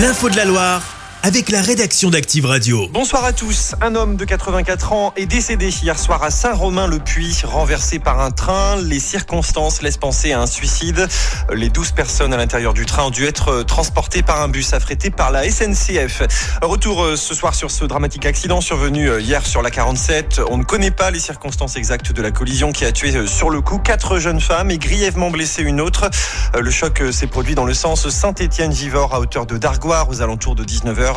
L'info de la Loire avec la rédaction d'Active Radio. Bonsoir à tous. Un homme de 84 ans est décédé hier soir à Saint-Romain-le-Puy, renversé par un train. Les circonstances laissent penser à un suicide. Les 12 personnes à l'intérieur du train ont dû être transportées par un bus affrété par la SNCF. Retour euh, ce soir sur ce dramatique accident survenu euh, hier sur la 47. On ne connaît pas les circonstances exactes de la collision qui a tué euh, sur le coup quatre jeunes femmes et grièvement blessé une autre. Le choc s'est produit dans le sens Saint-Étienne-Givors à hauteur de Dargoire aux alentours de 19h.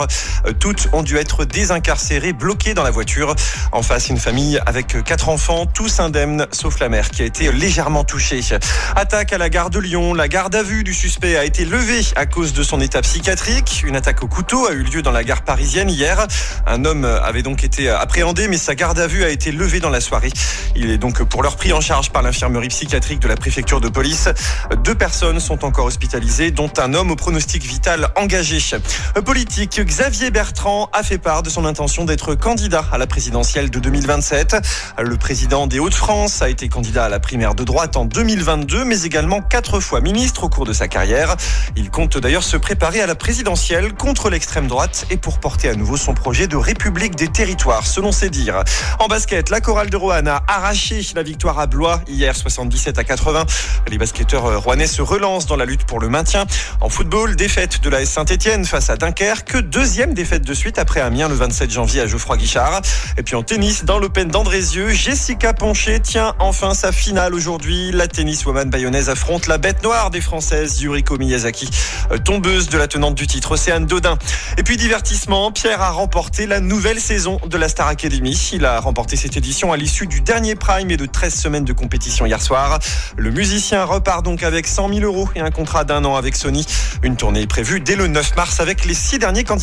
Toutes ont dû être désincarcérées, bloquées dans la voiture. En face, une famille avec quatre enfants, tous indemnes, sauf la mère qui a été légèrement touchée. Attaque à la gare de Lyon. La garde à vue du suspect a été levée à cause de son état psychiatrique. Une attaque au couteau a eu lieu dans la gare parisienne hier. Un homme avait donc été appréhendé, mais sa garde à vue a été levée dans la soirée. Il est donc pour leur pris en charge par l'infirmerie psychiatrique de la préfecture de police. Deux personnes sont encore hospitalisées, dont un homme au pronostic vital engagé. Politique, Xavier Bertrand a fait part de son intention d'être candidat à la présidentielle de 2027. Le président des Hauts-de-France a été candidat à la primaire de droite en 2022, mais également quatre fois ministre au cours de sa carrière. Il compte d'ailleurs se préparer à la présidentielle contre l'extrême droite et pour porter à nouveau son projet de République des territoires, selon ses dires. En basket, la chorale de Roanne a arraché la victoire à Blois hier 77 à 80. Les basketteurs rouennais se relancent dans la lutte pour le maintien. En football, défaite de la S Saint-Etienne face à Dunkerque, deuxième défaite de suite après Amiens le 27 janvier à Geoffroy Guichard. Et puis en tennis, dans l'Open d'Andrézieux, Jessica Ponché tient enfin sa finale aujourd'hui. La tenniswoman bayonnaise affronte la bête noire des Françaises, Yuriko Miyazaki, euh, tombeuse de la tenante du titre, Océane Dodin. Et puis divertissement, Pierre a remporté la nouvelle saison de la Star Academy. Il a remporté cette édition à l'issue du dernier prime et de 13 semaines de compétition hier soir. Le musicien repart donc avec 100 000 euros et un contrat d'un an avec Sony. Une tournée est prévue dès le 9 mars avec les six derniers candidats.